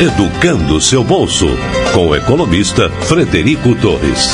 Educando seu bolso, com o economista Frederico Torres.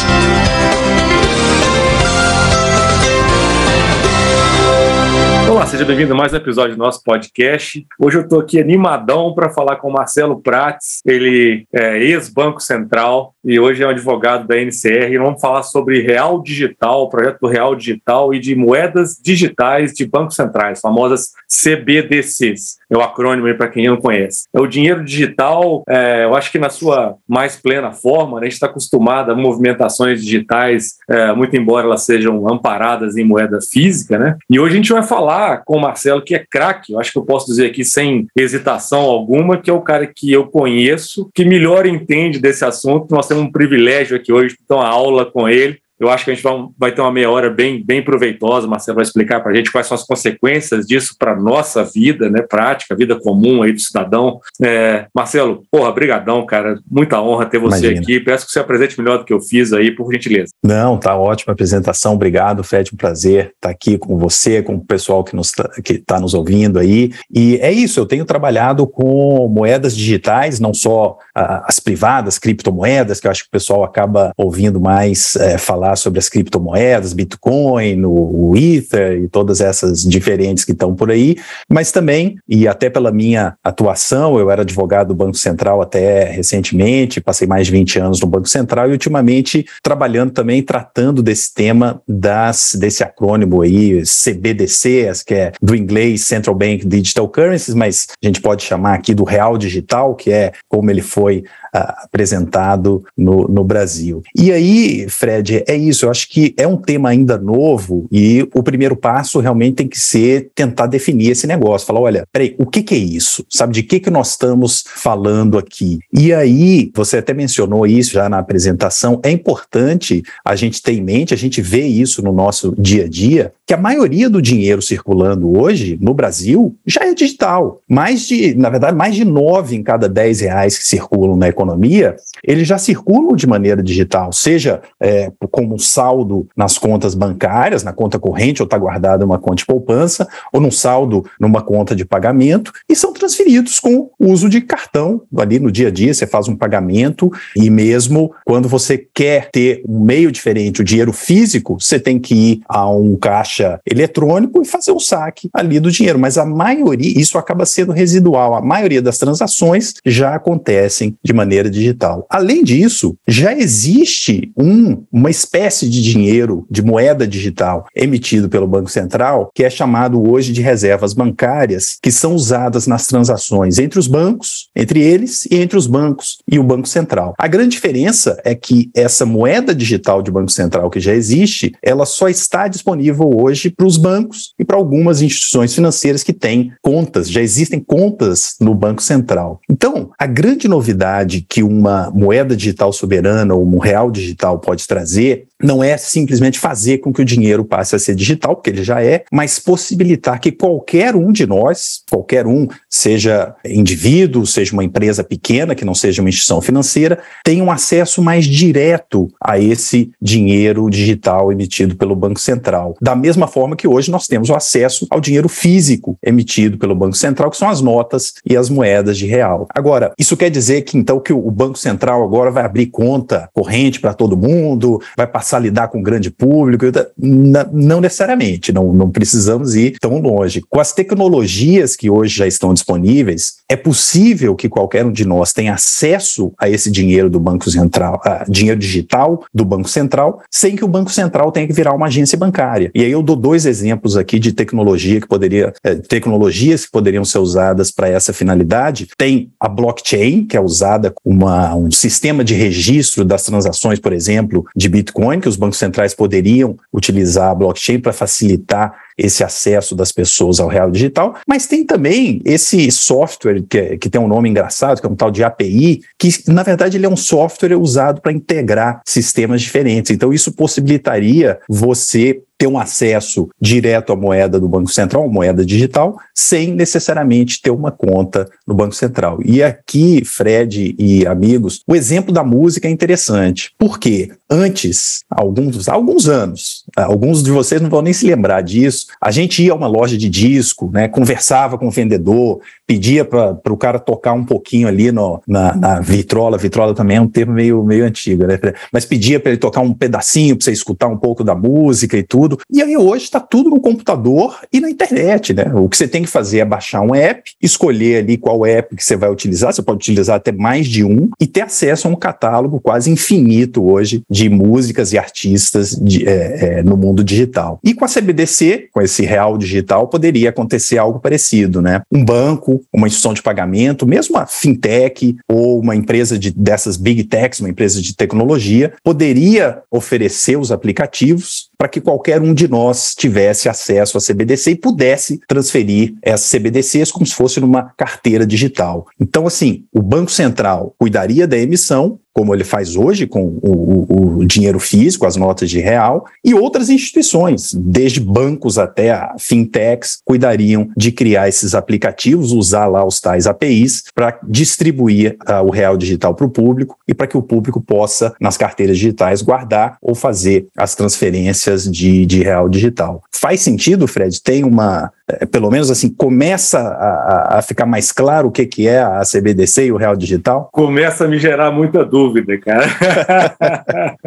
Olá, seja bem-vindo a mais um episódio do nosso podcast. Hoje eu estou aqui animadão para falar com o Marcelo Prates, ele é ex-Banco Central e hoje é um advogado da NCR. E vamos falar sobre Real Digital, o projeto do Real Digital e de moedas digitais de bancos centrais, famosas CBDCs. É o acrônimo para quem não conhece. É o dinheiro digital, é, eu acho que na sua mais plena forma, né, a gente está acostumado a movimentações digitais, é, muito embora elas sejam amparadas em moeda física, né? E hoje a gente vai falar com o Marcelo, que é craque, eu acho que eu posso dizer aqui sem hesitação alguma, que é o cara que eu conheço, que melhor entende desse assunto. Nós um privilégio aqui hoje ter uma aula com ele. Eu acho que a gente vai, vai ter uma meia hora bem, bem proveitosa. Marcelo vai explicar para a gente quais são as consequências disso para a nossa vida, né, prática, vida comum aí do cidadão. É, Marcelo, porra, brigadão, cara. Muita honra ter você Imagina. aqui. Peço que você apresente melhor do que eu fiz aí, por gentileza. Não, tá ótima apresentação. Obrigado, Fred. Um prazer estar aqui com você, com o pessoal que nos tá, que está nos ouvindo aí. E é isso. Eu tenho trabalhado com moedas digitais, não só ah, as privadas, criptomoedas, que eu acho que o pessoal acaba ouvindo mais é, falar falar sobre as criptomoedas, Bitcoin, o, Ether e todas essas diferentes que estão por aí, mas também, e até pela minha atuação, eu era advogado do Banco Central até recentemente, passei mais de 20 anos no Banco Central e ultimamente trabalhando também, tratando desse tema das, desse acrônimo aí, CBDC, que é do inglês Central Bank Digital Currencies, mas a gente pode chamar aqui do real digital, que é como ele foi apresentado no, no Brasil. E aí, Fred, é isso. Eu acho que é um tema ainda novo e o primeiro passo realmente tem que ser tentar definir esse negócio. Falar, olha, peraí, o que, que é isso? Sabe de que, que nós estamos falando aqui? E aí, você até mencionou isso já na apresentação, é importante a gente ter em mente, a gente vê isso no nosso dia a dia, que a maioria do dinheiro circulando hoje no Brasil já é digital. Mais de, na verdade, mais de nove em cada dez reais que circulam na economia economia, eles já circulam de maneira digital, seja é, como saldo nas contas bancárias, na conta corrente, ou está guardado uma conta de poupança, ou num saldo numa conta de pagamento, e são transferidos com uso de cartão. Ali no dia a dia, você faz um pagamento, e mesmo quando você quer ter um meio diferente, o dinheiro físico, você tem que ir a um caixa eletrônico e fazer um saque ali do dinheiro. Mas a maioria, isso acaba sendo residual, a maioria das transações já acontecem de maneira maneira digital. Além disso, já existe um, uma espécie de dinheiro, de moeda digital emitido pelo Banco Central, que é chamado hoje de reservas bancárias, que são usadas nas transações entre os bancos, entre eles e entre os bancos e o Banco Central. A grande diferença é que essa moeda digital de Banco Central que já existe, ela só está disponível hoje para os bancos e para algumas instituições financeiras que têm contas, já existem contas no Banco Central. Então, a grande novidade que uma moeda digital soberana ou um real digital pode trazer não é simplesmente fazer com que o dinheiro passe a ser digital, porque ele já é, mas possibilitar que qualquer um de nós, qualquer um, seja indivíduo, seja uma empresa pequena, que não seja uma instituição financeira, tenha um acesso mais direto a esse dinheiro digital emitido pelo Banco Central. Da mesma forma que hoje nós temos o acesso ao dinheiro físico emitido pelo Banco Central, que são as notas e as moedas de real. Agora, isso quer dizer que então que o Banco Central agora vai abrir conta corrente para todo mundo, vai passar passar a lidar com o grande público. Não necessariamente, não, não precisamos ir tão longe. Com as tecnologias que hoje já estão disponíveis, é possível que qualquer um de nós tenha acesso a esse dinheiro do Banco Central, dinheiro digital do Banco Central, sem que o Banco Central tenha que virar uma agência bancária. E aí eu dou dois exemplos aqui de tecnologia que poderia, é, tecnologias que poderiam ser usadas para essa finalidade. Tem a blockchain, que é usada como um sistema de registro das transações, por exemplo, de Bitcoin, que os bancos centrais poderiam utilizar a blockchain para facilitar esse acesso das pessoas ao real digital, mas tem também esse software que, que tem um nome engraçado, que é um tal de API, que na verdade ele é um software usado para integrar sistemas diferentes. Então isso possibilitaria você ter um acesso direto à moeda do Banco Central, moeda digital, sem necessariamente ter uma conta no Banco Central. E aqui, Fred e amigos, o exemplo da música é interessante. Porque antes, alguns, alguns anos, alguns de vocês não vão nem se lembrar disso, a gente ia a uma loja de disco, né, conversava com o vendedor, pedia para o cara tocar um pouquinho ali no, na, na, vitrola. Vitrola também é um termo meio, meio antigo, né? Mas pedia para ele tocar um pedacinho para você escutar um pouco da música e tudo. E aí hoje está tudo no computador e na internet, né? O que você tem que fazer é baixar um app, escolher ali qual app que você vai utilizar. Você pode utilizar até mais de um e ter acesso a um catálogo quase infinito hoje de músicas e artistas de, é, é, no mundo digital. E com a CBDC, com esse real digital, poderia acontecer algo parecido, né? Um banco uma instituição de pagamento, mesmo uma fintech ou uma empresa de, dessas big techs, uma empresa de tecnologia, poderia oferecer os aplicativos para que qualquer um de nós tivesse acesso à CBDC e pudesse transferir essas CBDCs como se fosse numa carteira digital. Então, assim, o Banco Central cuidaria da emissão, como ele faz hoje com o, o, dinheiro físico, as notas de real, e outras instituições, desde bancos até a fintechs, cuidariam de criar esses aplicativos, usar lá os tais APIs para distribuir uh, o real digital para o público e para que o público possa, nas carteiras digitais, guardar ou fazer as transferências de, de real digital. Faz sentido, Fred? Tem uma, pelo menos assim, começa a, a, ficar mais claro o que, que é a CBDC e o real digital? Começa a me gerar muita dúvida, cara.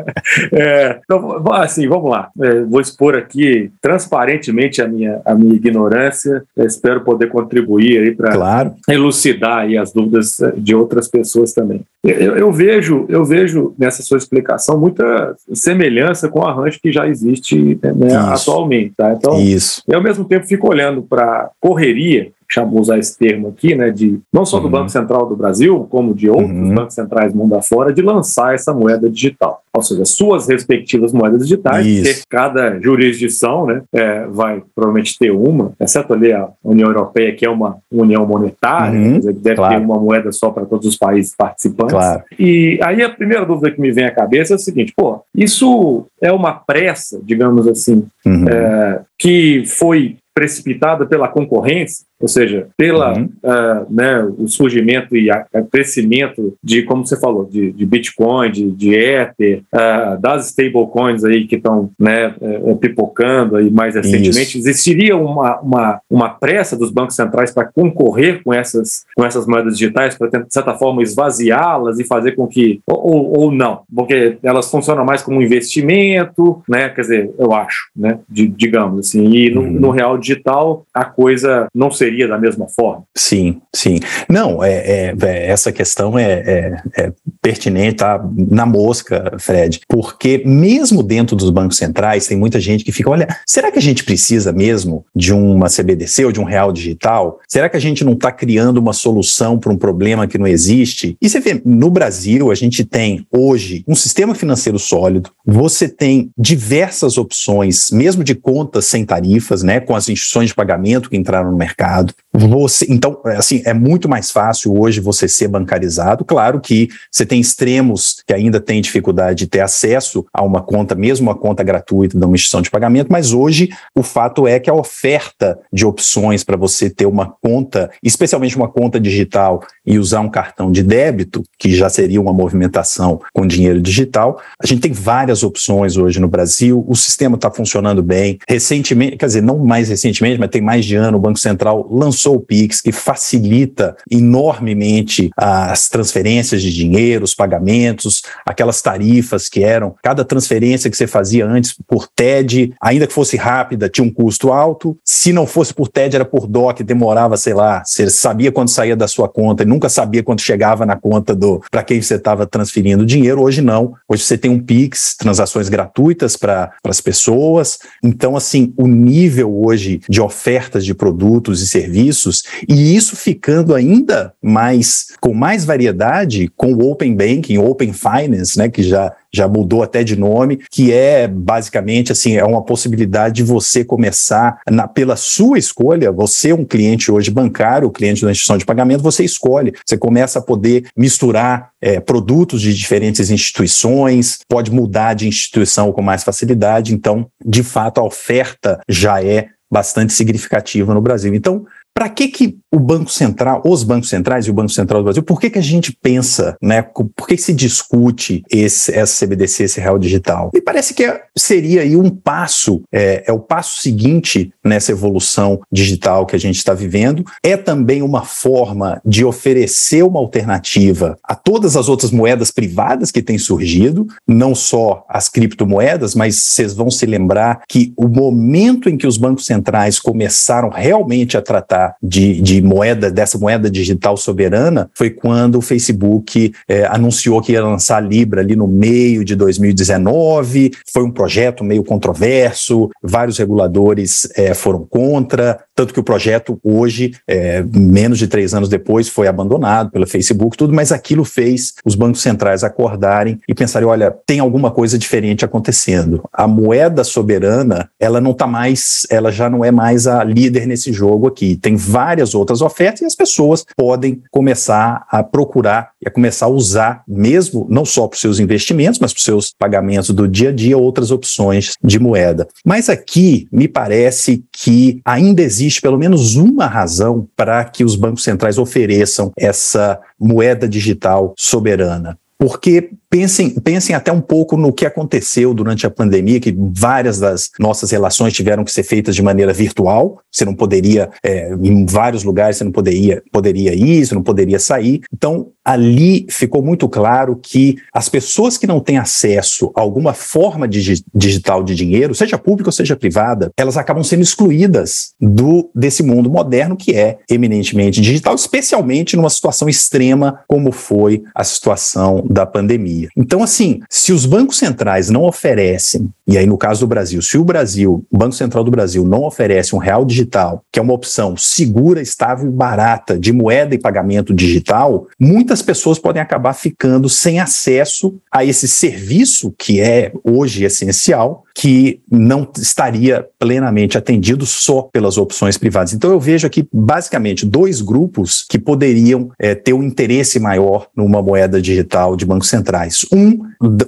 é, então, assim, vamos lá. É, vou expor aqui transparentemente a minha, a minha ignorância. espero poder contribuir aí para claro. elucidar aí as dúvidas de outras pessoas também. Eu, eu, vejo, eu vejo nessa sua explicação muita semelhança com o arranjo que já existe né, atualmente. Tá? Então, Isso. eu ao mesmo tempo fico olhando para correria, chamo usar esse termo aqui, né, de não só do uhum. Banco Central do Brasil, como de outros uhum. bancos centrais mundo afora, de lançar essa moeda digital. Ou seja, suas respectivas moedas digitais, Isso. cada jurisdição né, é, vai provavelmente ter uma, exceto ali a União Europeia, que é uma união monetária, uhum. dizer, deve claro. ter uma moeda só para todos os países participantes. Claro. E aí a primeira dúvida que me vem à cabeça é o seguinte, pô, isso é uma pressa, digamos assim, uhum. é, que foi precipitada pela concorrência, ou seja, pela uhum. uh, né, o surgimento e a, a crescimento de, como você falou, de, de Bitcoin, de, de Ether, uh, das stablecoins aí que estão né, uh, pipocando aí mais recentemente, Isso. existiria uma, uma, uma pressa dos bancos centrais para concorrer com essas, com essas moedas digitais, para, de certa forma, esvaziá-las e fazer com que, ou, ou não, porque elas funcionam mais como um investimento, né, quer dizer, eu acho, né, de, digamos assim, e no, uhum. no real digital a coisa não seria seria da mesma forma? Sim, sim. Não, é, é, é essa questão é, é, é pertinente, tá na mosca, Fred, porque mesmo dentro dos bancos centrais tem muita gente que fica, olha, será que a gente precisa mesmo de uma CBDC ou de um real digital? Será que a gente não está criando uma solução para um problema que não existe? E você vê, no Brasil, a gente tem hoje um sistema financeiro sólido, você tem diversas opções, mesmo de contas sem tarifas, né, com as instituições de pagamento que entraram no mercado, mercado. Você, então, é, assim, é muito mais fácil hoje você ser bancarizado. Claro que você tem extremos que ainda têm dificuldade de ter acesso a uma conta, mesmo uma conta gratuita de uma instituição de pagamento, mas hoje o fato é que a oferta de opções para você ter uma conta, especialmente uma conta digital e usar um cartão de débito, que já seria uma movimentação com dinheiro digital, a gente tem várias opções hoje no Brasil. O sistema está funcionando bem. Recentemente, quer dizer, não mais recentemente, mas tem mais de ano, o Banco Central lançou o Pix, que facilita enormemente as transferências de dinheiro, os pagamentos, aquelas tarifas que eram, cada transferência que você fazia antes por TED, ainda que fosse rápida, tinha um custo alto. Se não fosse por TED, era por DOC, demorava, sei lá, você sabia quando saía da sua conta e nunca sabia quando chegava na conta do para quem você estava transferindo dinheiro. Hoje não. Hoje você tem um Pix, transações gratuitas para as pessoas. Então, assim, o nível hoje de ofertas de produtos e serviços, e isso ficando ainda mais com mais variedade com o Open Banking, Open Finance, né, que já já mudou até de nome, que é basicamente assim, é uma possibilidade de você começar na, pela sua escolha, você é um cliente hoje bancário, cliente da instituição de pagamento, você escolhe, você começa a poder misturar é, produtos de diferentes instituições, pode mudar de instituição com mais facilidade, então, de fato, a oferta já é bastante significativa no Brasil. Então, para que, que o Banco Central, os bancos centrais e o Banco Central do Brasil, por que, que a gente pensa, né? Por que se discute esse, essa CBDC, esse real digital? Me parece que é, seria aí um passo, é, é o passo seguinte nessa evolução digital que a gente está vivendo. É também uma forma de oferecer uma alternativa a todas as outras moedas privadas que têm surgido, não só as criptomoedas, mas vocês vão se lembrar que o momento em que os bancos centrais começaram realmente a tratar de, de moeda, dessa moeda digital soberana, foi quando o Facebook é, anunciou que ia lançar a Libra ali no meio de 2019. Foi um projeto meio controverso, vários reguladores é, foram contra, tanto que o projeto hoje, é, menos de três anos depois, foi abandonado pelo Facebook, tudo, mas aquilo fez os bancos centrais acordarem e pensarem: olha, tem alguma coisa diferente acontecendo. A moeda soberana, ela não está mais, ela já não é mais a líder nesse jogo aqui. Tem várias outras ofertas e as pessoas podem começar a procurar e a começar a usar, mesmo não só para os seus investimentos, mas para os seus pagamentos do dia a dia, outras opções de moeda. Mas aqui me parece que ainda existe pelo menos uma razão para que os bancos centrais ofereçam essa moeda digital soberana. Porque pensem, pensem até um pouco no que aconteceu durante a pandemia, que várias das nossas relações tiveram que ser feitas de maneira virtual. Você não poderia, é, em vários lugares, você não poderia, poderia ir, você não poderia sair. Então, ali ficou muito claro que as pessoas que não têm acesso a alguma forma de, digital de dinheiro, seja pública ou seja privada, elas acabam sendo excluídas do desse mundo moderno que é eminentemente digital, especialmente numa situação extrema como foi a situação da pandemia. Então, assim, se os bancos centrais não oferecem, e aí no caso do Brasil, se o Brasil, o Banco Central do Brasil não oferece um real digital, que é uma opção segura, estável e barata de moeda e pagamento digital, muitas pessoas podem acabar ficando sem acesso a esse serviço que é hoje essencial, que não estaria plenamente atendido só pelas opções privadas. Então eu vejo aqui basicamente dois grupos que poderiam é, ter um interesse maior numa moeda digital de bancos centrais. Um,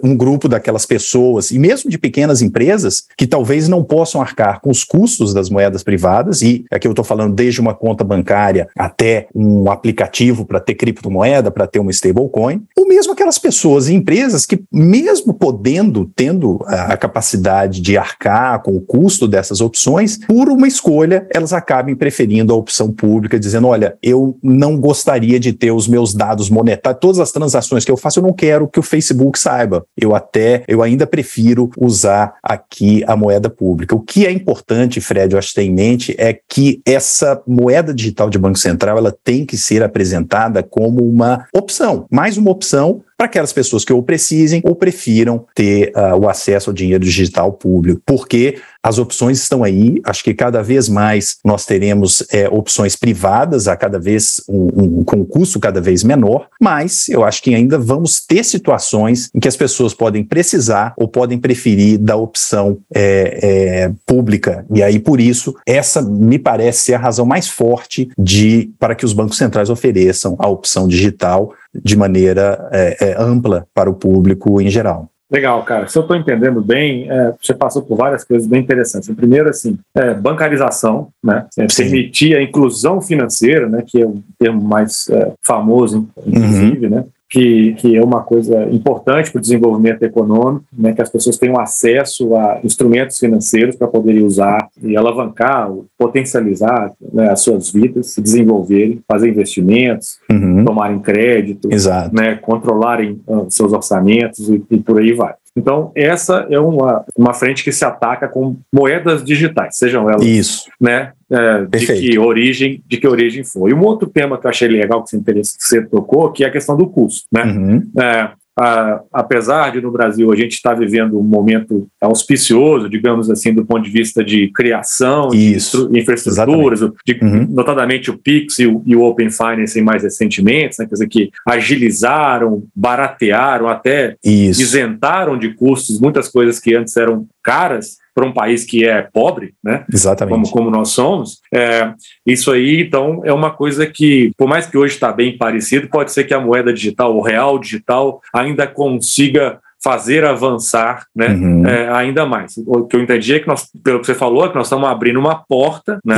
um grupo daquelas pessoas, e mesmo de pequenas empresas, que talvez não possam arcar com os custos das moedas privadas, e aqui eu estou falando desde uma conta bancária até um aplicativo para ter criptomoeda, para ter uma stablecoin, ou mesmo aquelas pessoas e empresas que, mesmo podendo, tendo a capacidade de arcar com o custo dessas opções, por uma escolha, elas acabem preferindo a opção pública, dizendo: olha, eu não gostaria de ter os meus dados monetários, todas as transações que eu faço, eu não quero que o Facebook saiba. Eu até, eu ainda prefiro usar aqui a moeda pública. O que é importante, Fred, eu acho que ter em mente é que essa moeda digital de Banco Central ela tem que ser apresentada como uma opção, mais uma opção para aquelas pessoas que ou precisem ou prefiram ter uh, o acesso ao dinheiro digital público, porque as opções estão aí. Acho que cada vez mais nós teremos é, opções privadas, a cada vez um, um, custo cada vez menor, mas eu acho que ainda vamos ter situações em que as pessoas podem precisar ou podem preferir da opção é, é, pública. E aí, por isso, essa me parece ser a razão mais forte de para que os bancos centrais ofereçam a opção digital de maneira é, é, ampla para o público em geral. Legal, cara. Se eu estou entendendo bem, é, você passou por várias coisas bem interessantes. Primeiro, assim, é, bancarização, né? É, permitir a inclusão financeira, né? Que é o termo mais é, famoso, inclusive, uhum. né? Que, que é uma coisa importante para o desenvolvimento econômico, né, que as pessoas tenham acesso a instrumentos financeiros para poderem usar e alavancar, potencializar né, as suas vidas, se desenvolverem, fazer investimentos, uhum. tomarem crédito, né, controlarem uh, seus orçamentos e, e por aí vai. Então, essa é uma, uma frente que se ataca com moedas digitais, sejam elas Isso. Né, é, de que origem de que origem foi. E um outro tema que eu achei legal que você, que você tocou, que é a questão do custo. Né? Uhum. É, a, apesar de no Brasil a gente estar tá vivendo um momento auspicioso, digamos assim, do ponto de vista de criação Isso, de infraestruturas, de, uhum. notadamente o Pix e o, e o, Open Finance mais recentemente, né, quer dizer, que agilizaram, baratearam, até Isso. isentaram de custos muitas coisas que antes eram caras, para um país que é pobre, né? Exatamente. Como, como nós somos. É, isso aí, então, é uma coisa que, por mais que hoje está bem parecido, pode ser que a moeda digital, o real digital, ainda consiga fazer avançar né, uhum. é, ainda mais. O que eu entendi é que nós, pelo que você falou, é que nós estamos abrindo uma porta né,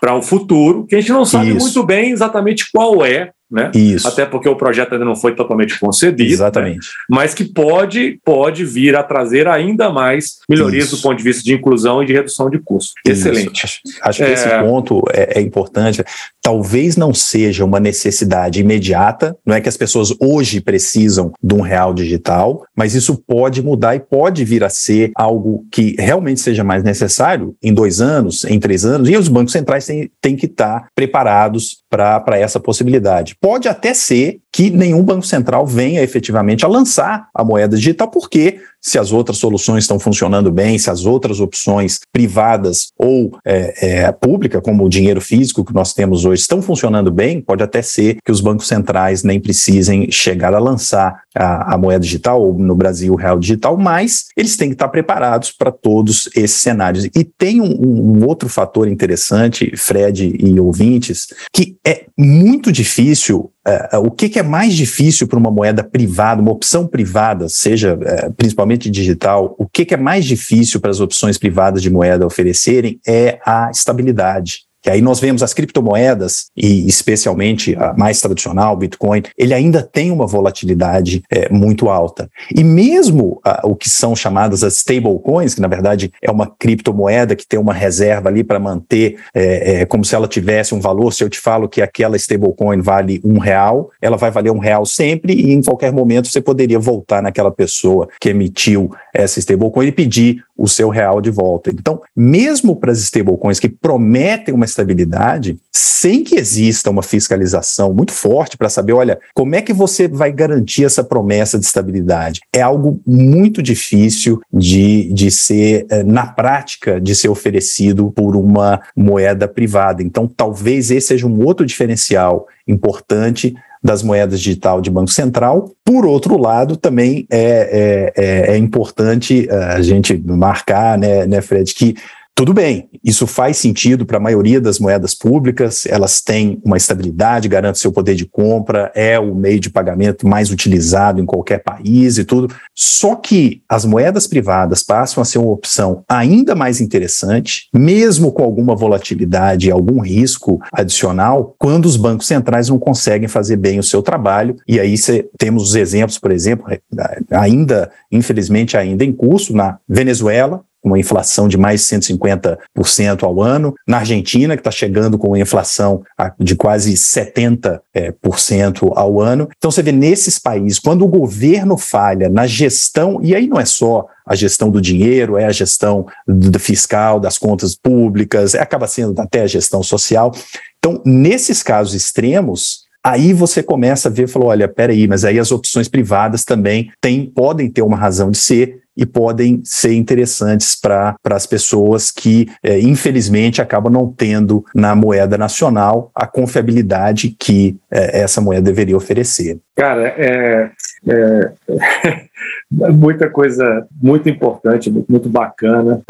para o futuro, que a gente não sabe Isso. muito bem exatamente qual é, né? Isso. Até porque o projeto ainda não foi totalmente concedido. Né? Exatamente. Né? Mas que pode, pode vir a trazer ainda mais melhorias Isso. do ponto de vista de inclusão e de redução de custos. Excelente. Acho, acho que é... esse ponto é, é, importante. Talvez não seja uma necessidade imediata, não é que as pessoas hoje precisam de um real digital, mas isso pode mudar e pode vir a ser algo que realmente seja mais necessário em dois anos, em três anos, e os bancos centrais têm, têm que estar preparados para essa possibilidade. Pode até ser que nenhum banco central venha efetivamente a lançar a moeda digital, porque se as outras soluções estão funcionando bem, se as outras opções privadas ou é, é, pública, como o dinheiro físico que nós temos hoje, estão funcionando bem, pode até ser que os bancos centrais nem precisem chegar a lançar a, a moeda digital, ou no Brasil o real digital, mas eles têm que estar preparados para todos esses cenários. E tem um, um outro fator interessante, Fred e ouvintes, que é muito difícil Uh, o que, que, é mais difícil para uma moeda privada, uma opção privada, seja uh, principalmente digital, o que, que é mais difícil para as opções privadas de moeda oferecerem é a estabilidade. Que aí nós vemos as criptomoedas, e especialmente a mais tradicional, Bitcoin, ele ainda tem uma volatilidade é, muito alta. E mesmo o que são chamadas as stablecoins, que na verdade é uma criptomoeda que tem uma reserva ali para manter é, é, como se ela tivesse um valor. Se eu te falo que aquela stablecoin vale um real, ela vai valer um real sempre, e em qualquer momento você poderia voltar naquela pessoa que emitiu essa stablecoin e pedir o seu real de volta. Então, mesmo para as stablecoins que prometem uma estabilidade, sem que exista uma fiscalização muito forte para saber, olha, como é que você vai garantir essa promessa de estabilidade? É algo muito difícil de, de ser, eh, na prática, de ser oferecido por uma moeda privada. Então, talvez esse seja um outro diferencial importante das moedas digital de Banco Central. Por outro lado, também é, é, é, é importante eh, a gente marcar, né, né Fred, que tudo bem, isso faz sentido para a maioria das moedas públicas, elas têm uma estabilidade, garantem seu poder de compra, é o meio de pagamento mais utilizado em qualquer país e tudo. Só que as moedas privadas passam a ser uma opção ainda mais interessante, mesmo com alguma volatilidade e algum risco adicional, quando os bancos centrais não conseguem fazer bem o seu trabalho. E aí cê, temos os exemplos, por exemplo, ainda, infelizmente, ainda em curso, na Venezuela, uma inflação de mais de 150% ao ano. Na Argentina, que está chegando com uma inflação de quase 70% é, ao ano. Então, você vê nesses países, quando o governo falha na gestão, e aí não é só a gestão do dinheiro, é a gestão do fiscal, das contas públicas, é, acaba sendo até a gestão social. Então, nesses casos extremos, Aí você começa a ver, falou, olha, peraí, mas aí as opções privadas também têm, podem ter uma razão de ser, e podem ser interessantes para as pessoas que, é, infelizmente, acabam não tendo na moeda nacional a confiabilidade que é, essa moeda deveria oferecer. Cara, é, é muita coisa muito importante, muito, bacana.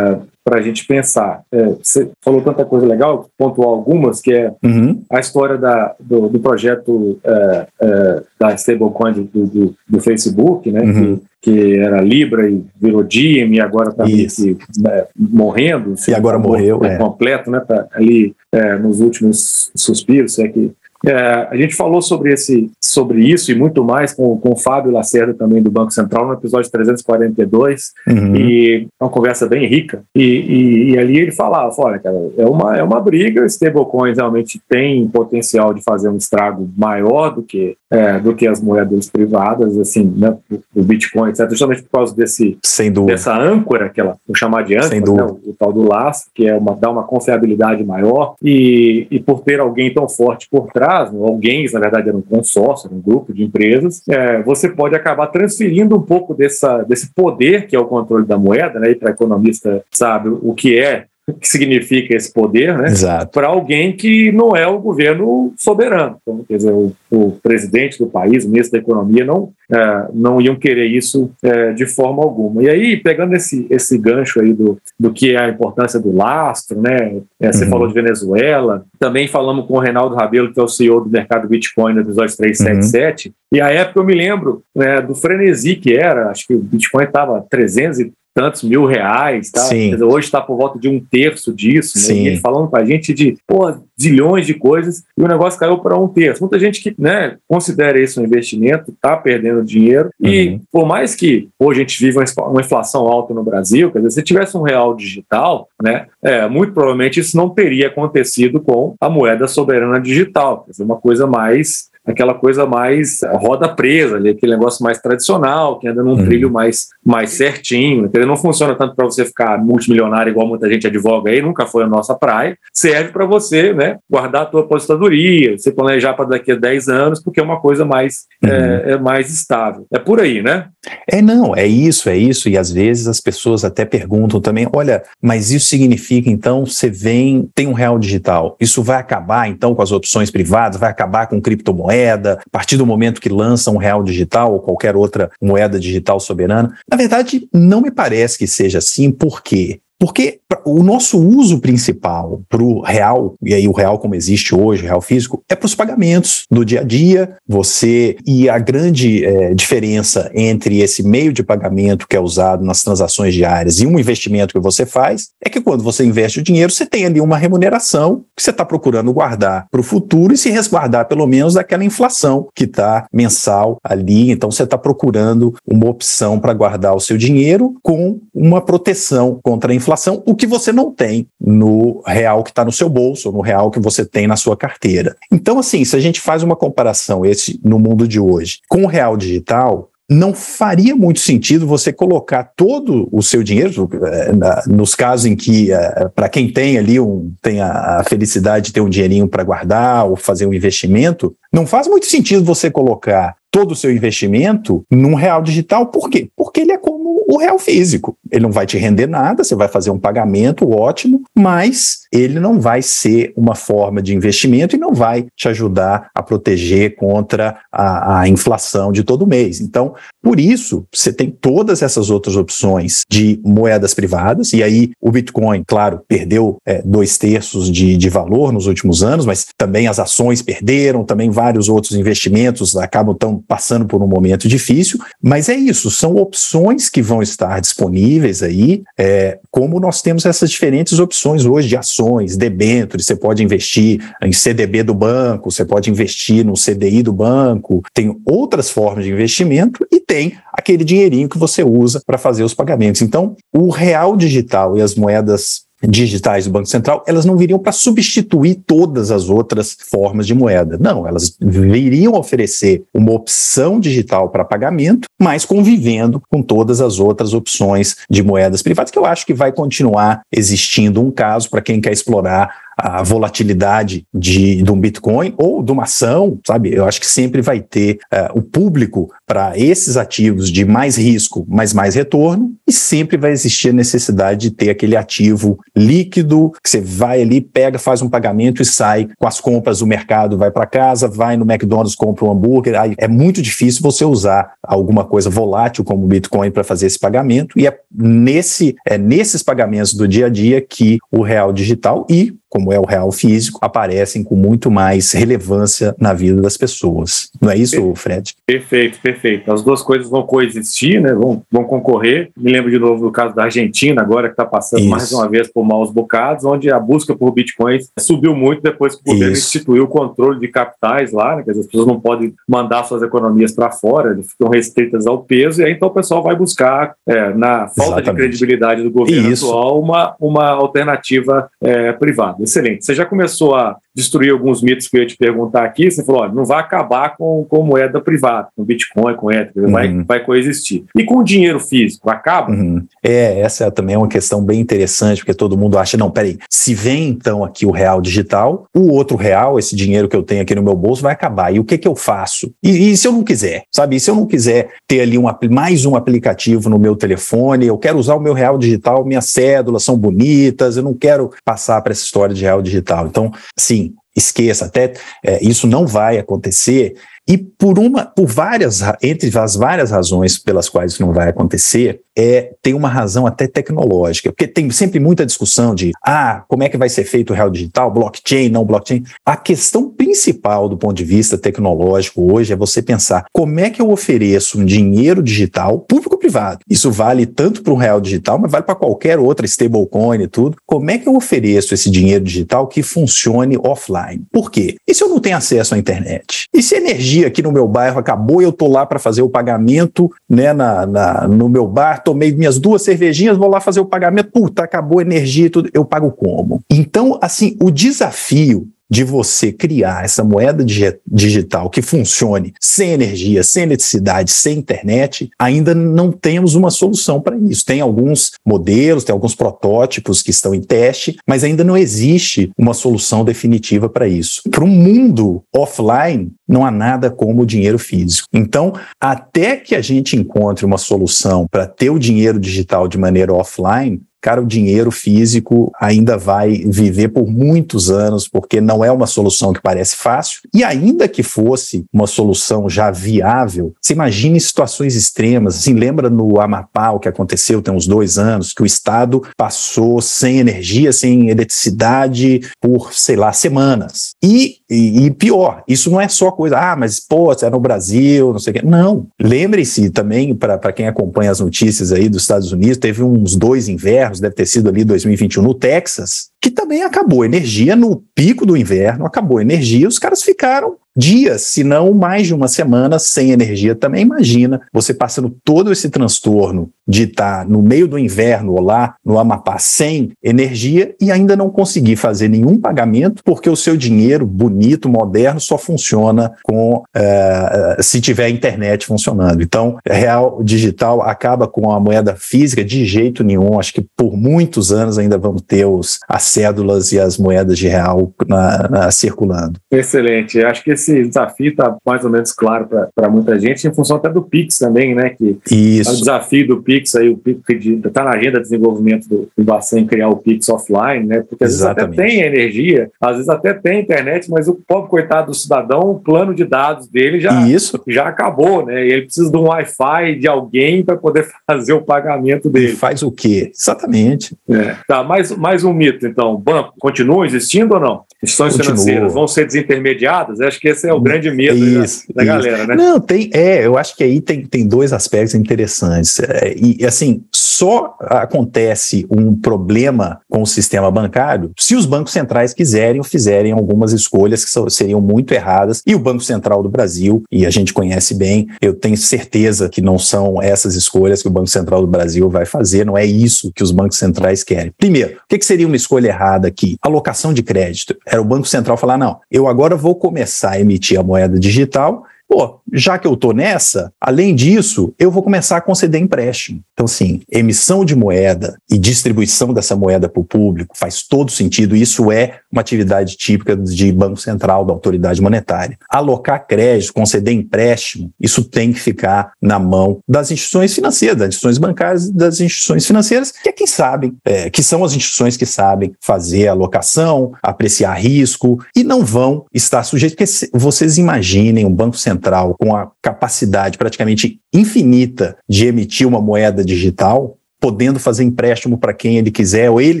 Para a gente pensar. É, você falou tanta coisa legal, pontuou algumas, que é uhum. a história da, do, do projeto é, é, da stablecoin do, do, do, Facebook, né, uhum. que, que, era Libra e virou Diem e agora está né, morrendo. E agora tá morreu, é. completo, né, tá ali é, nos últimos suspiros, é que é, a gente falou sobre, esse, sobre isso e muito mais com, com o Fábio Lacerda também do Banco Central no episódio 342 uhum. e é uma conversa bem rica. E, e, e, ali ele falava, olha cara, é uma, é uma briga, stablecoins realmente tem potencial de fazer um estrago maior do que é, do que as moedas privadas, assim, né, o Bitcoin, etc., justamente por causa desse, dessa âncora, que ela vou chamar de âncora, né, o, o, tal do laço, que é uma, dá uma confiabilidade maior, e, e por ter alguém tão forte por trás, né, alguém, na verdade, era um consórcio, era um grupo de empresas, é, você pode acabar transferindo um pouco dessa, desse poder que é o controle da moeda, né, e para economista sabe o que é que significa esse poder, né? Para alguém que não é o governo soberano. Então, quer dizer, o, o presidente do país, o ministro da Economia, não, é, não iam querer isso é, de forma alguma. E aí, pegando esse, esse gancho aí do, do que é a importância do lastro, né? É, você uhum. falou de Venezuela, também falamos com o Reinaldo Rabelo, que é o CEO do mercado Bitcoin no episódio 377, uhum. e a época eu me lembro né, do frenesi que era, acho que o Bitcoin estava 300 e tantos mil reais, tá? Dizer, hoje está por volta de um terço disso, né? E ele falando para a gente de pô, zilhões de coisas e o negócio caiu para um terço. Muita gente que né, considera isso um investimento está perdendo dinheiro uhum. e por mais que hoje a gente vive uma inflação alta no Brasil, quer dizer, se tivesse um real digital, né, é, muito provavelmente isso não teria acontecido com a moeda soberana digital, quer dizer, uma coisa mais aquela coisa mais roda presa, ali, aquele negócio mais tradicional, que anda num uhum. trilho mais, mais certinho. Ele não funciona tanto para você ficar multimilionário, igual muita gente advoga aí, nunca foi a nossa praia. Serve para você né, guardar a tua aposentadoria, você planejar para daqui a 10 anos, porque é uma coisa mais, uhum. é, é, mais estável. É por aí, né? É, não, é isso, é isso. E às vezes as pessoas até perguntam também: olha, mas isso significa então você vem, tem um real digital, isso vai acabar então com as opções privadas, vai acabar com criptomoedas? Moeda, a partir do momento que lança um real digital ou qualquer outra moeda digital soberana. Na verdade, não me parece que seja assim, por quê? Porque o nosso uso principal para o real, e aí o real como existe hoje, real físico, é para os pagamentos do dia a dia. Você e a grande é, diferença entre esse meio de pagamento que é usado nas transações diárias e um investimento que você faz é que quando você investe o dinheiro, você tem ali uma remuneração que você está procurando guardar para o futuro e se resguardar pelo menos daquela inflação que está mensal ali. Então você está procurando uma opção para guardar o seu dinheiro com uma proteção contra a inflação inflação, o que você não tem no real que está no seu bolso, no real que você tem na sua carteira. Então, assim, se a gente faz uma comparação esse no mundo de hoje com o real digital, não faria muito sentido você colocar todo o seu dinheiro, eh, nos casos em que, eh, para quem tem ali, um, tem a felicidade de ter um dinheirinho para guardar ou fazer um investimento, não faz muito sentido você colocar todo o seu investimento num real digital. Por quê? Porque ele é como o real físico. Ele não vai te render nada, você vai fazer um pagamento ótimo, mas ele não vai ser uma forma de investimento e não vai te ajudar a proteger contra a, a inflação de todo mês. Então, por isso, você tem todas essas outras opções de moedas privadas, e aí o Bitcoin, claro, perdeu é, dois terços de, de valor nos últimos anos, mas também as ações perderam, também vários outros investimentos acabam tão passando por um momento difícil, mas é isso, são opções que vão estar disponíveis aí, é, como nós temos essas diferentes opções hoje de ações, debêntures, você pode investir em CDB do banco, você pode investir no CDI do banco, tem outras formas de investimento e tem aquele dinheirinho que você usa para fazer os pagamentos. Então, o real digital e as moedas digitais do Banco Central, elas não viriam para substituir todas as outras formas de moeda. Não, elas viriam oferecer uma opção digital para pagamento, mas convivendo com todas as outras opções de moedas privadas, que eu acho que vai continuar existindo um caso para quem quer explorar a volatilidade de, de um Bitcoin ou de uma ação, sabe? Eu acho que sempre vai ter uh, o público para esses ativos de mais risco, mas mais retorno, e sempre vai existir a necessidade de ter aquele ativo líquido, que você vai ali, pega, faz um pagamento e sai com as compras do mercado, vai para casa, vai no McDonald's, compra um hambúrguer. Aí é muito difícil você usar alguma coisa volátil como o Bitcoin para fazer esse pagamento, e é nesse é nesses pagamentos do dia a dia que o real digital e como é o real físico, aparecem com muito mais relevância na vida das pessoas. Não é isso, Fred? Perfeito, perfeito. As duas coisas vão coexistir, né? vão, vão concorrer. Me lembro de novo do caso da Argentina, agora que está passando isso. mais uma vez por maus bocados, onde a busca por bitcoins subiu muito depois que o governo isso. instituiu o controle de capitais lá, né? Quer dizer, as pessoas não podem mandar suas economias para fora, eles ficam restritas ao peso, e aí então o pessoal vai buscar, é, na falta Exatamente. de credibilidade do governo isso. atual, uma, uma alternativa é, privada. Excelente. Você já começou a destruir alguns mitos que eu ia te perguntar aqui. Você falou: olha, não vai acabar com, com moeda privada, com Bitcoin, com Ether, uhum. vai, vai coexistir. E com o dinheiro físico, acaba? Uhum. É, essa também é uma questão bem interessante, porque todo mundo acha: não, peraí, se vem então aqui o real digital, o outro real, esse dinheiro que eu tenho aqui no meu bolso, vai acabar. E o que, que eu faço? E, e se eu não quiser? Sabe? E se eu não quiser ter ali um, mais um aplicativo no meu telefone, eu quero usar o meu real digital, minhas cédulas são bonitas, eu não quero passar para essa história de real digital. Então, sim, esqueça, até é, isso não vai acontecer. E por uma, por várias, entre as várias razões pelas quais isso não vai acontecer, é, tem uma razão até tecnológica, porque tem sempre muita discussão de ah, como é que vai ser feito o real digital, blockchain, não blockchain. A questão principal do ponto de vista tecnológico hoje é você pensar como é que eu ofereço um dinheiro digital público-privado. Isso vale tanto para um real digital, mas vale para qualquer outra stablecoin e tudo. Como é que eu ofereço esse dinheiro digital que funcione offline? Por quê? E se eu não tenho acesso à internet? E se a energia aqui no meu bairro acabou eu tô lá para fazer o pagamento né, na, na, no meu bar, tomei minhas duas cervejinhas, vou lá fazer o pagamento, puta, acabou a energia e tudo, eu pago como? Então, assim, o desafio de você criar essa moeda digital que funcione sem energia, sem eletricidade, sem internet, ainda não temos uma solução para isso. Tem alguns modelos, tem alguns protótipos que estão em teste, mas ainda não existe uma solução definitiva para isso. Para um mundo offline, não há nada como o dinheiro físico. Então, até que a gente encontre uma solução para ter o dinheiro digital de maneira offline, cara, o dinheiro físico ainda vai viver por muitos anos, porque não é uma solução que parece fácil. E ainda que fosse uma solução já viável, você imagine situações extremas. Assim, lembra no Amapá o que aconteceu tem uns dois anos, que o Estado passou sem energia, sem eletricidade por, sei lá, semanas. E, e, e pior, isso não é só coisa, ah, mas pô, é no Brasil, não sei o quê. Não. Lembre-se também, para quem acompanha as notícias aí dos Estados Unidos, teve uns dois invernos invernos, deve ter sido ali 2021 no Texas, que também acabou energia no pico do inverno, acabou energia, os caras ficaram dias, se não mais de uma semana sem energia. Também imagina você passando todo esse transtorno de estar no meio do inverno ou lá no Amapá sem energia e ainda não conseguir fazer nenhum pagamento porque o seu dinheiro bonito, moderno, só funciona com uh, se tiver internet funcionando. Então, real digital acaba com a moeda física de jeito nenhum. Acho que por muitos anos ainda vamos ter os, as cédulas e as moedas de real na, na, circulando. Excelente. Acho que esse desafio está mais ou menos claro para muita gente, em função até do Pix também, né? Que Isso. É o desafio do Pix aí, o Pix está na agenda de desenvolvimento do, do Bacen criar o Pix offline, né? Porque às Exatamente. vezes até tem energia, às vezes até tem internet, mas o pobre coitado do cidadão, o plano de dados dele já, Isso. já acabou, né? E ele precisa de um Wi-Fi de alguém para poder fazer o pagamento dele. E faz o quê? Exatamente. É. Tá, mais, mais um mito, então. Banco continua existindo ou não? Instituições Continua. financeiras vão ser desintermediadas? Acho que esse é o grande medo isso, da, da galera, né? Não, tem, é, eu acho que aí tem, tem dois aspectos interessantes. É, e, assim, só acontece um problema com o sistema bancário se os bancos centrais quiserem ou fizerem algumas escolhas que seriam muito erradas. E o Banco Central do Brasil, e a gente conhece bem, eu tenho certeza que não são essas escolhas que o Banco Central do Brasil vai fazer, não é isso que os bancos centrais querem. Primeiro, o que, que seria uma escolha errada aqui? Alocação de crédito. Era o Banco Central falar: não, eu agora vou começar a emitir a moeda digital Pô, já que eu tô nessa, além disso, eu vou começar a conceder empréstimo. Então, sim, emissão de moeda e distribuição dessa moeda para o público faz todo sentido. Isso é uma atividade típica de Banco Central, da autoridade monetária. Alocar crédito, conceder empréstimo, isso tem que ficar na mão das instituições financeiras, das instituições bancárias e das instituições financeiras, que é quem sabem, é, que são as instituições que sabem fazer alocação, apreciar risco e não vão estar sujeitos. Porque vocês imaginem um Banco central com a capacidade praticamente infinita de emitir uma moeda digital, podendo fazer empréstimo para quem ele quiser, ou ele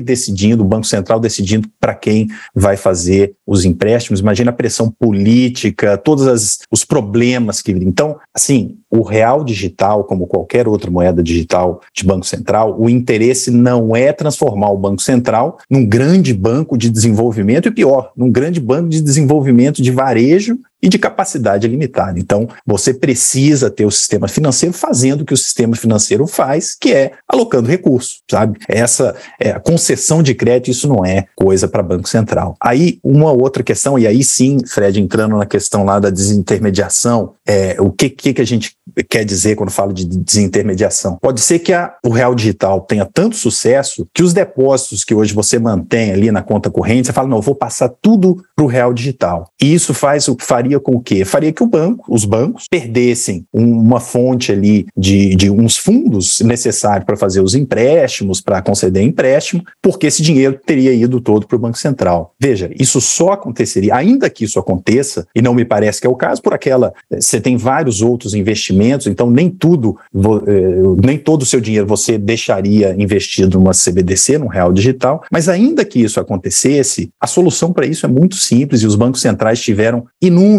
decidindo, o Banco Central decidindo para quem vai fazer os empréstimos. Imagina a pressão política, todos os problemas que. Então, assim, o real digital, como qualquer outra moeda digital de Banco Central, o interesse não é transformar o Banco Central num grande banco de desenvolvimento, e pior, num grande banco de desenvolvimento de varejo e de capacidade limitada. Então, você precisa ter o sistema financeiro fazendo o que o sistema financeiro faz, que é alocando recursos, sabe? Essa é, concessão de crédito, isso não é coisa para Banco Central. Aí, uma outra questão, e aí sim, Fred, entrando na questão lá da desintermediação, é, o que, que, que a gente quer dizer quando fala de desintermediação? Pode ser que a, o Real Digital tenha tanto sucesso que os depósitos que hoje você mantém ali na conta corrente, você fala, não, eu vou passar tudo para o Real Digital. E isso faz o faria com o quê? Faria que o banco, os bancos, perdessem uma fonte ali de, de uns fundos necessários para fazer os empréstimos, para conceder empréstimo, porque esse dinheiro teria ido todo para o Banco Central. Veja, isso só aconteceria, ainda que isso aconteça, e não me parece que é o caso, por aquela. Você tem vários outros investimentos, então nem tudo, eh, nem todo o seu dinheiro você deixaria investido numa CBDC, num real digital, mas ainda que isso acontecesse, a solução para isso é muito simples e os bancos centrais tiveram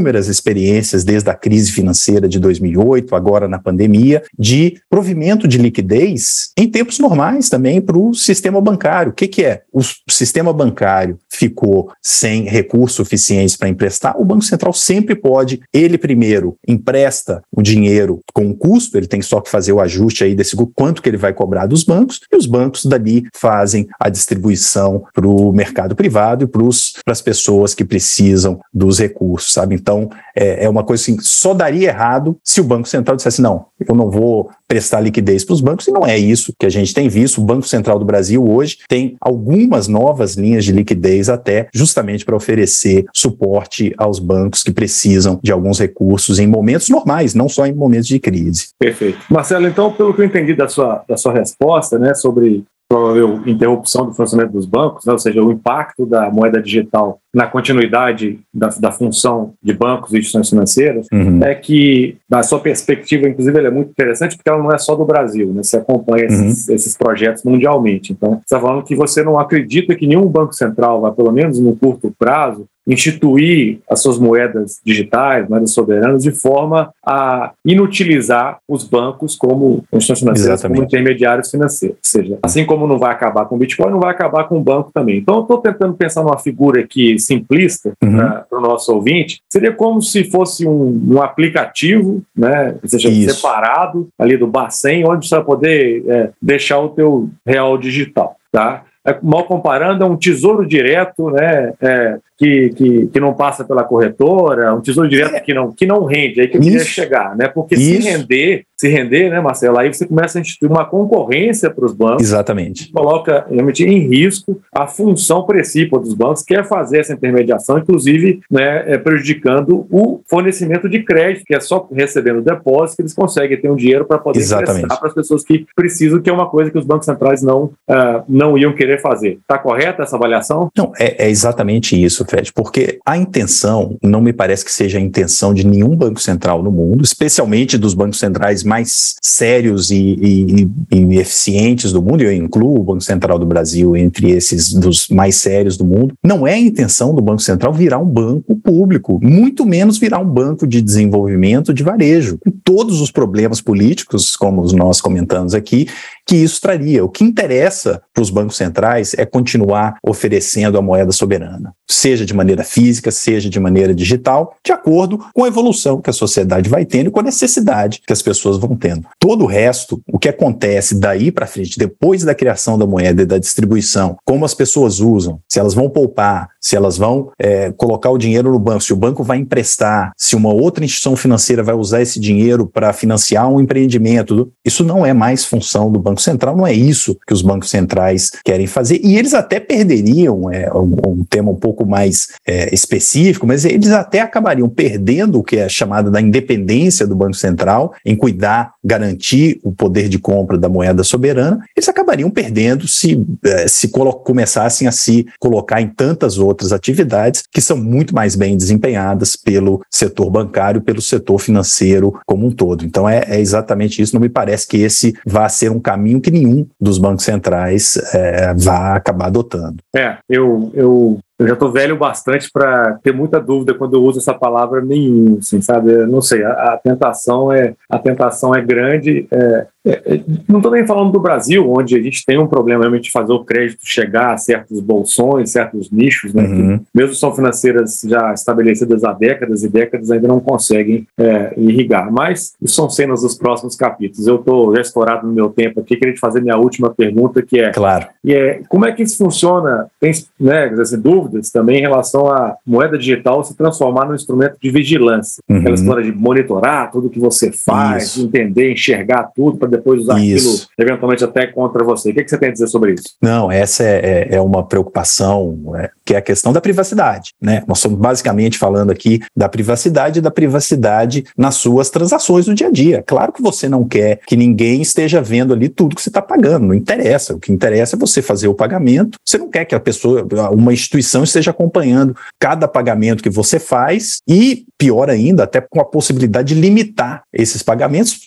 inúmeras experiências desde a crise financeira de 2008, agora na pandemia, de provimento de liquidez em tempos normais também para o sistema bancário. O que, que é? O sistema bancário ficou sem recursos suficientes para emprestar, o Banco Central sempre pode, ele primeiro empresta o dinheiro com custo, ele tem só que fazer o ajuste aí desse quanto que ele vai cobrar dos bancos, e os bancos dali fazem a distribuição para o mercado privado e para as pessoas que precisam dos recursos, sabe? Então, é, é uma coisa assim, só daria errado se o Banco Central dissesse, não, eu não vou prestar liquidez para os bancos, e não é isso que a gente tem visto. O Banco Central do Brasil hoje tem algumas novas linhas de liquidez até justamente para oferecer suporte aos bancos que precisam de alguns recursos em momentos normais, não só em momentos de crise. Perfeito. Marcelo, então, pelo que eu entendi da sua, da sua resposta, né, sobre provável interrupção do funcionamento dos bancos, né, ou seja, o impacto da moeda digital na continuidade da, da função de bancos e instituições financeiras, uhum. é que, na sua perspectiva, inclusive, ela é muito interessante porque ela não é só do Brasil, né? Você acompanha uhum. esses, esses, projetos mundialmente. Então, você está falando que você não acredita que nenhum banco central vai, pelo menos no curto prazo, instituir as suas moedas digitais, moedas soberanas, de forma a inutilizar os bancos como instituições financeiras, como intermediários financeiros. Ou seja, assim como não vai acabar com o Bitcoin, não vai acabar com o banco também. Então, eu estou tentando pensar numa figura aqui simplista uhum. para o nosso ouvinte. Seria como se fosse um, um aplicativo, né, seja, Isso. separado ali do Bacen, onde você vai poder é, deixar o teu real digital. Tá? É, mal comparando, é um tesouro direto, né? É, que, que, que não passa pela corretora, um tesouro direto é. que, não, que não rende, aí que eu queria chegar, né? Porque Isso. se render, se render, né, Marcelo, aí você começa a instituir uma concorrência para os bancos. Exatamente. Coloca realmente em risco a função principal dos bancos, que é fazer essa intermediação, inclusive né, é, prejudicando o fornecimento de crédito, que é só recebendo depósito que eles conseguem ter um dinheiro para poder Exatamente. para as pessoas que precisam, que é uma coisa que os bancos centrais não, uh, não iam querer fazer. Está correta essa avaliação? Não, é, é exatamente isso, Fred, porque a intenção não me parece que seja a intenção de nenhum banco central no mundo, especialmente dos bancos centrais mais sérios e, e, e, eficientes do mundo, eu incluo o Banco Central do Brasil entre esses dos mais sérios do mundo, não é a intenção do Banco Central virar um banco público, muito menos virar um banco de desenvolvimento de varejo. Com todos os problemas políticos, como nós comentamos aqui, que isso traria. O que interessa para os bancos centrais é continuar oferecendo a moeda soberana, seja de maneira física, seja de maneira digital, de acordo com a evolução que a sociedade vai tendo e com a necessidade que as pessoas vão tendo. Todo o resto, o que acontece daí para frente, depois da criação da moeda e da distribuição, como as pessoas usam, se elas vão poupar, se elas vão é, colocar o dinheiro no banco, se o banco vai emprestar, se uma outra instituição financeira vai usar esse dinheiro para financiar um empreendimento, isso não é mais função do Banco Central, não é isso que os bancos centrais querem fazer. E eles até perderiam, é um, um tema um pouco mais é, específico, mas eles até acabariam perdendo o que é chamada da independência do Banco Central em cuidar, garantir o poder de compra da moeda soberana, eles acabariam perdendo se, é, se começassem a se colocar em tantas outras atividades que são muito mais bem desempenhadas pelo setor bancário, pelo setor financeiro como um todo. Então é, é exatamente isso. Não me parece que esse vá ser um caminho que nenhum dos bancos centrais é, vá acabar adotando. É, eu, eu eu já estou velho bastante para ter muita dúvida quando eu uso essa palavra nenhum, assim, sabe? Eu não sei, a, a, tentação é a tentação é grande. É, é, é não estou nem falando do Brasil, onde a gente tem um problema realmente de fazer o crédito chegar a certos bolsões, certos nichos, né? Uhum. Que, mesmo são financeiras já estabelecidas há décadas e décadas, ainda não conseguem é, irrigar. Mas isso são cenas dos próximos capítulos. Eu estou já estourado no meu tempo aqui, queria te fazer minha última pergunta, que é, claro. e é como é que isso funciona? Tem né, dizer, dúvidas também em relação à moeda digital se transformar num instrumento de vigilância. Uhum. Aquela história de monitorar tudo que você faz, isso. entender, enxergar tudo para depois usar isso. aquilo eventualmente até contra você. O que, que, você tem a dizer sobre isso? Não, essa é, é, é uma preocupação, é, que é a questão da privacidade. Né? Nós estamos basicamente falando aqui da privacidade e da privacidade nas suas transações do dia a dia. Claro que você não quer que ninguém esteja vendo ali tudo que você está pagando, não interessa. O que interessa é você fazer o pagamento. Você não quer que a pessoa, uma instituição esteja acompanhando cada pagamento que você faz e, pior ainda, até com a possibilidade de limitar esses pagamentos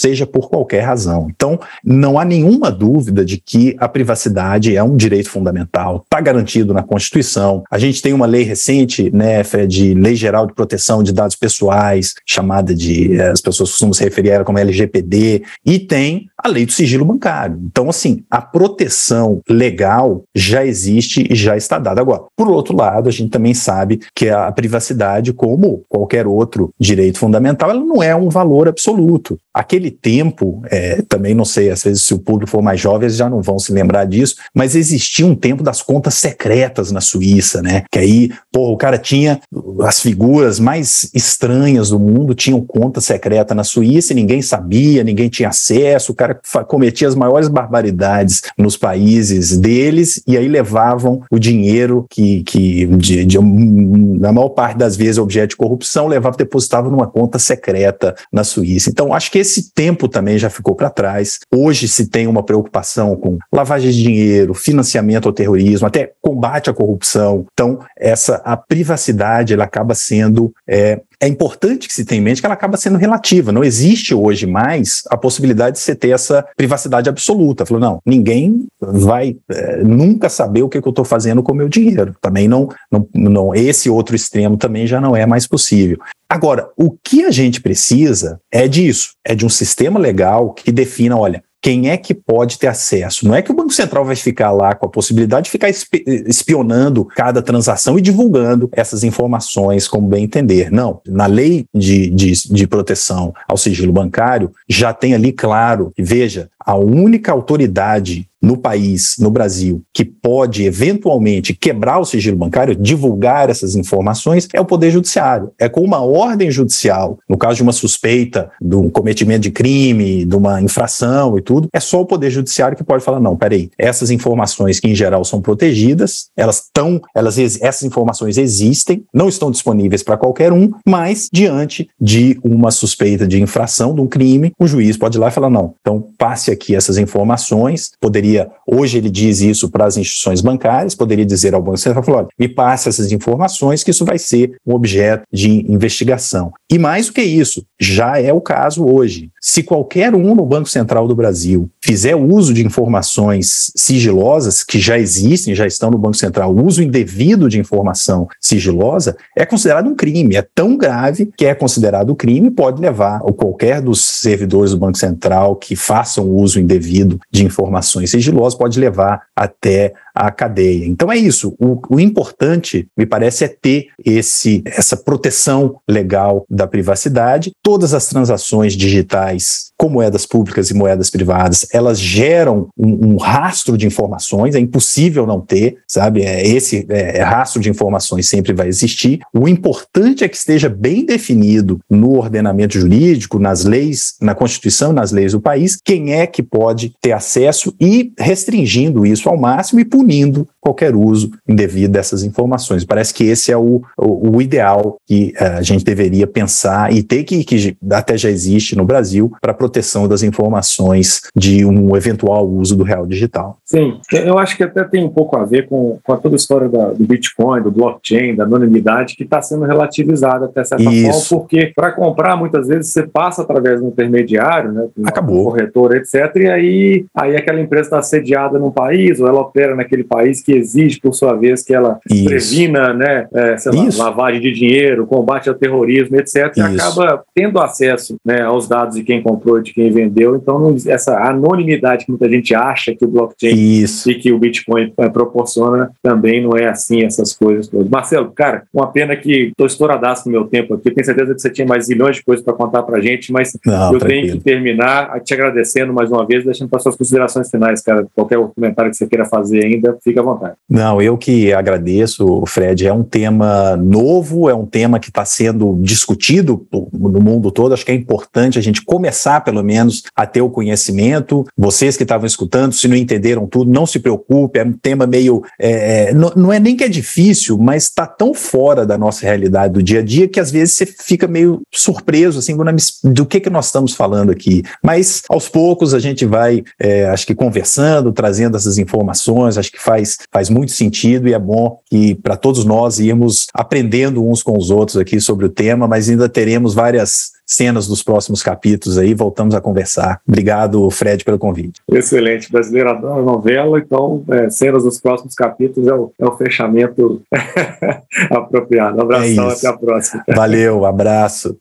seja por qualquer razão. Então, não há nenhuma dúvida de que a privacidade é um direito fundamental, está garantido na Constituição. A gente tem uma lei recente, né, de Lei Geral de Proteção de Dados Pessoais, chamada de, eh, as pessoas costumam se referir a ela como LGPD, e tem a lei do sigilo bancário. Então, assim, a proteção legal já existe e já está dada. Agora, por outro lado, a gente também sabe que a privacidade, como qualquer outro direito fundamental, ela não é um valor absoluto. Aquele tempo, é, também não sei, às vezes se o público for mais jovem, eles já não vão se lembrar disso, mas existia um tempo das contas secretas na Suíça, né? Que aí, pô, o cara tinha as figuras mais estranhas do mundo, tinham conta secreta na Suíça ninguém sabia, ninguém tinha acesso, o cara cara cometia as maiores barbaridades nos países deles e aí levavam o dinheiro que, que de, de, na maior parte das vezes objeto de corrupção, levava depositava numa conta secreta na Suíça. Então acho que esse tempo também já ficou para trás. Hoje se tem uma preocupação com lavagem de dinheiro, financiamento ao terrorismo, até combate à corrupção. Então essa a privacidade ela acaba sendo é, é importante que se tenha em mente que ela acaba sendo relativa. Não existe hoje mais a possibilidade de você ter essa privacidade absoluta. Falou, não, ninguém vai é, nunca saber o que, que eu estou fazendo com o meu dinheiro. Também não, não, não, esse outro extremo também já não é mais possível. Agora, o que a gente precisa é disso, é de um sistema legal que defina, olha, quem é que pode ter acesso. Não é que o Banco Central vai ficar lá com a possibilidade de ficar espionando cada transação e divulgando essas informações como bem entender. Não. Na lei de, de, de proteção ao sigilo bancário, já tem ali claro, veja, a única autoridade no país, no Brasil, que pode eventualmente quebrar o sigilo bancário, divulgar essas informações, é o Poder Judiciário. É com uma ordem judicial, no caso de uma suspeita, de um cometimento de crime, de uma infração e tudo, é só o Poder Judiciário que pode falar: não, peraí, essas informações que em geral são protegidas, elas estão, elas, essas informações existem, não estão disponíveis para qualquer um, mas diante de uma suspeita de infração, de um crime, o juiz pode ir lá e falar: não, então passe aqui essas informações, poderia poderia, hoje ele diz isso para as instituições bancárias, poderia dizer ao Banco Central, falar, me passe essas informações que isso vai ser um objeto de investigação. E mais do que isso, já é o caso hoje. Se qualquer um no Banco Central do Brasil fizer uso de informações sigilosas, que já existem, já estão no Banco Central, uso indevido de informação sigilosa, é considerado um crime. É tão grave que é considerado crime pode levar ou qualquer dos servidores do Banco Central que façam uso indevido de informações sigilosas pode levar até a cadeia. Então é isso. O, o, importante, me parece, é ter esse, essa proteção legal da privacidade. Todas as transações digitais, com moedas públicas e moedas privadas, elas geram um, um rastro de informações. É impossível não ter, sabe? É, esse é, é, rastro de informações sempre vai existir. O importante é que esteja bem definido no ordenamento jurídico, nas leis, na Constituição, nas leis do país, quem é que pode ter acesso e restringindo isso ao máximo e punindo qualquer uso indevido dessas informações. Parece que esse é o, o, o ideal que uh, a gente deveria pensar e ter que, que até já existe no Brasil para proteger proteção das informações de um eventual uso do real digital. Sim, eu acho que até tem um pouco a ver com, com toda a história da, do Bitcoin, do blockchain, da anonimidade, que está sendo relativizada até certa Isso. forma, porque para comprar, muitas vezes, você passa através de um intermediário, né, Acabou. corretor, etc., e aí, aí aquela empresa está sediada num país, ou ela opera naquele país que exige, por sua vez, que ela Isso. previna, né, é, lá, lavagem de dinheiro, combate ao terrorismo, etc., e acaba tendo acesso né, aos dados de quem comprou de quem vendeu. Então, não, essa anonimidade que muita gente acha que o blockchain Isso. e que o Bitcoin é, proporciona também não é assim, essas coisas todas. Marcelo, cara, uma pena que estou estouradaço no meu tempo aqui. Tenho certeza que você tinha mais milhões de coisas para contar para gente, mas não, eu tranquilo. tenho que terminar te agradecendo mais uma vez, deixando para suas considerações finais, cara. Qualquer comentário que você queira fazer ainda, fica à vontade. Não, eu que agradeço, Fred. É um tema novo, é um tema que está sendo discutido no mundo todo. Acho que é importante a gente começar, pelo menos, a ter o conhecimento. Vocês que estavam escutando, se não entenderam tudo, não se preocupe. É um tema meio. É, é não, não é nem que é difícil, mas está tão fora da nossa realidade do dia a dia que às vezes você fica meio surpreso assim do que que nós estamos falando aqui. Mas aos poucos a gente vai, é, acho que conversando, trazendo essas informações. Acho que faz faz muito sentido e é bom que para todos nós irmos aprendendo uns com os outros aqui sobre o tema, mas ainda teremos várias cenas dos próximos capítulos aí, voltamos a conversar. Obrigado, Fred, pelo convite. Excelente, brasileiro adora novela, então é, cenas dos próximos capítulos é o, é o fechamento apropriado. Um abração, é até a próxima. Valeu, abraço.